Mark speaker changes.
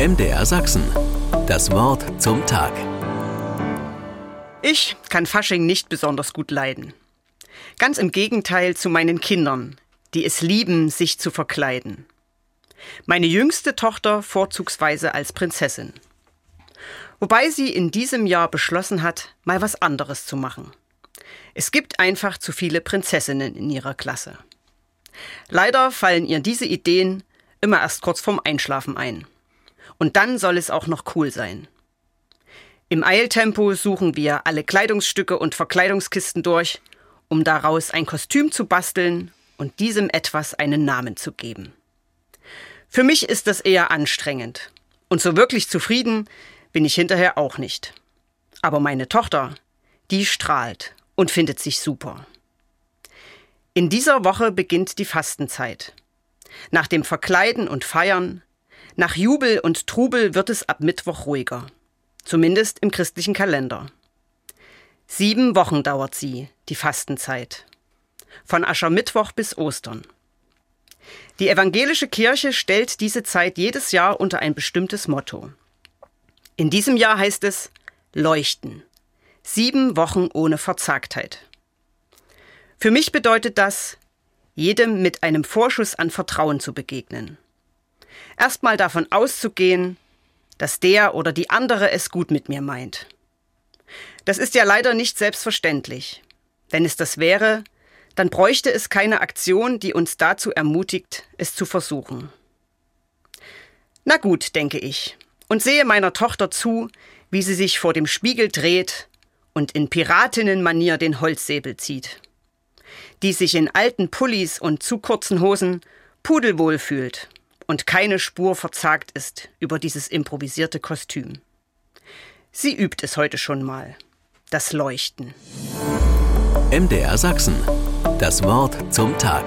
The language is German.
Speaker 1: MDR Sachsen. Das Wort zum Tag.
Speaker 2: Ich kann Fasching nicht besonders gut leiden. Ganz im Gegenteil zu meinen Kindern, die es lieben, sich zu verkleiden. Meine jüngste Tochter vorzugsweise als Prinzessin. Wobei sie in diesem Jahr beschlossen hat, mal was anderes zu machen. Es gibt einfach zu viele Prinzessinnen in ihrer Klasse. Leider fallen ihr diese Ideen immer erst kurz vorm Einschlafen ein. Und dann soll es auch noch cool sein. Im Eiltempo suchen wir alle Kleidungsstücke und Verkleidungskisten durch, um daraus ein Kostüm zu basteln und diesem etwas einen Namen zu geben. Für mich ist das eher anstrengend. Und so wirklich zufrieden bin ich hinterher auch nicht. Aber meine Tochter, die strahlt und findet sich super. In dieser Woche beginnt die Fastenzeit. Nach dem Verkleiden und Feiern, nach Jubel und Trubel wird es ab Mittwoch ruhiger. Zumindest im christlichen Kalender. Sieben Wochen dauert sie, die Fastenzeit. Von Aschermittwoch bis Ostern. Die evangelische Kirche stellt diese Zeit jedes Jahr unter ein bestimmtes Motto. In diesem Jahr heißt es Leuchten. Sieben Wochen ohne Verzagtheit. Für mich bedeutet das, jedem mit einem Vorschuss an Vertrauen zu begegnen. Erstmal davon auszugehen, dass der oder die andere es gut mit mir meint. Das ist ja leider nicht selbstverständlich. Wenn es das wäre, dann bräuchte es keine Aktion, die uns dazu ermutigt, es zu versuchen. Na gut, denke ich, und sehe meiner Tochter zu, wie sie sich vor dem Spiegel dreht und in Piratinnenmanier den Holzsäbel zieht die sich in alten Pullis und zu kurzen Hosen pudelwohl fühlt und keine Spur verzagt ist über dieses improvisierte Kostüm. Sie übt es heute schon mal. Das Leuchten.
Speaker 1: MDR Sachsen. Das Wort zum Tag.